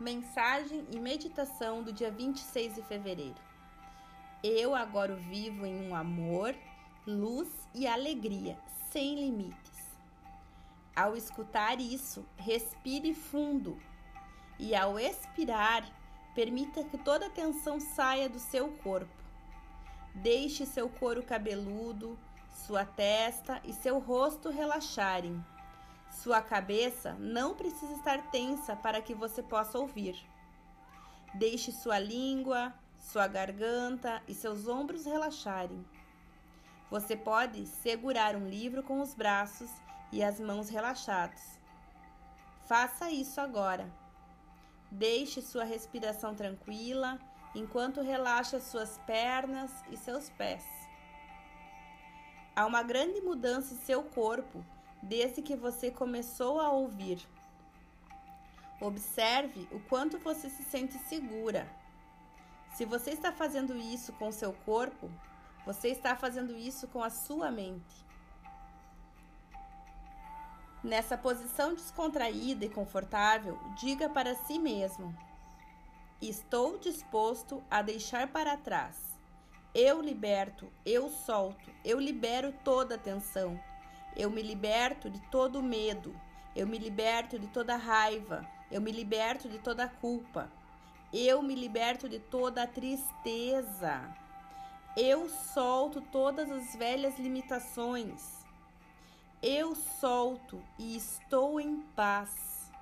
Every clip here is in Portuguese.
Mensagem e meditação do dia 26 de fevereiro. Eu agora vivo em um amor, luz e alegria sem limites. Ao escutar isso, respire fundo e ao expirar, permita que toda a tensão saia do seu corpo. Deixe seu couro cabeludo, sua testa e seu rosto relaxarem sua cabeça não precisa estar tensa para que você possa ouvir. Deixe sua língua, sua garganta e seus ombros relaxarem. Você pode segurar um livro com os braços e as mãos relaxados. Faça isso agora. Deixe sua respiração tranquila enquanto relaxa suas pernas e seus pés. Há uma grande mudança em seu corpo desde que você começou a ouvir. Observe o quanto você se sente segura. Se você está fazendo isso com seu corpo, você está fazendo isso com a sua mente. Nessa posição descontraída e confortável, diga para si mesmo: Estou disposto a deixar para trás. Eu liberto, eu solto, eu libero toda a tensão eu me liberto de todo medo, eu me liberto de toda raiva, eu me liberto de toda culpa, eu me liberto de toda tristeza. Eu solto todas as velhas limitações. Eu solto e estou em paz.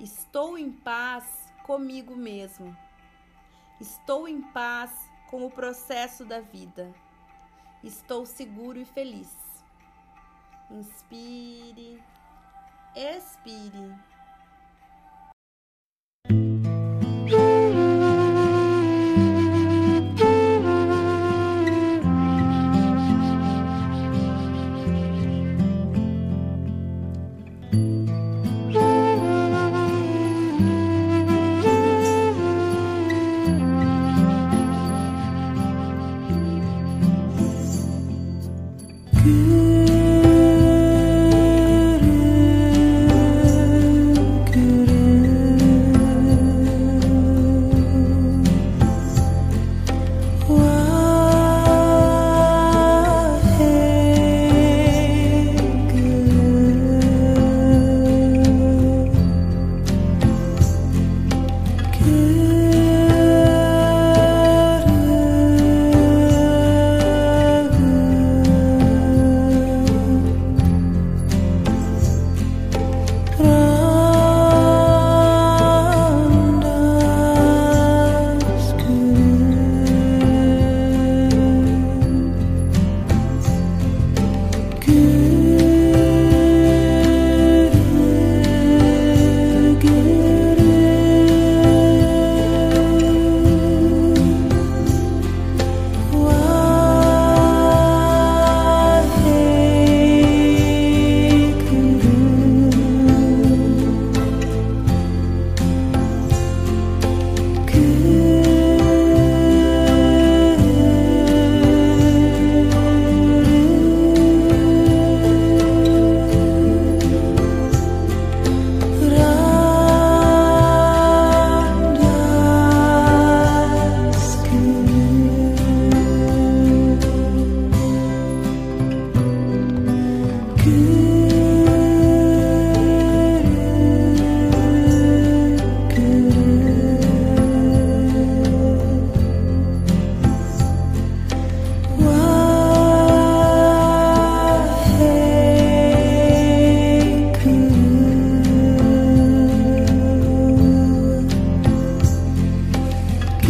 Estou em paz comigo mesmo. Estou em paz com o processo da vida. Estou seguro e feliz. Inspire, expire. you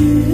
you.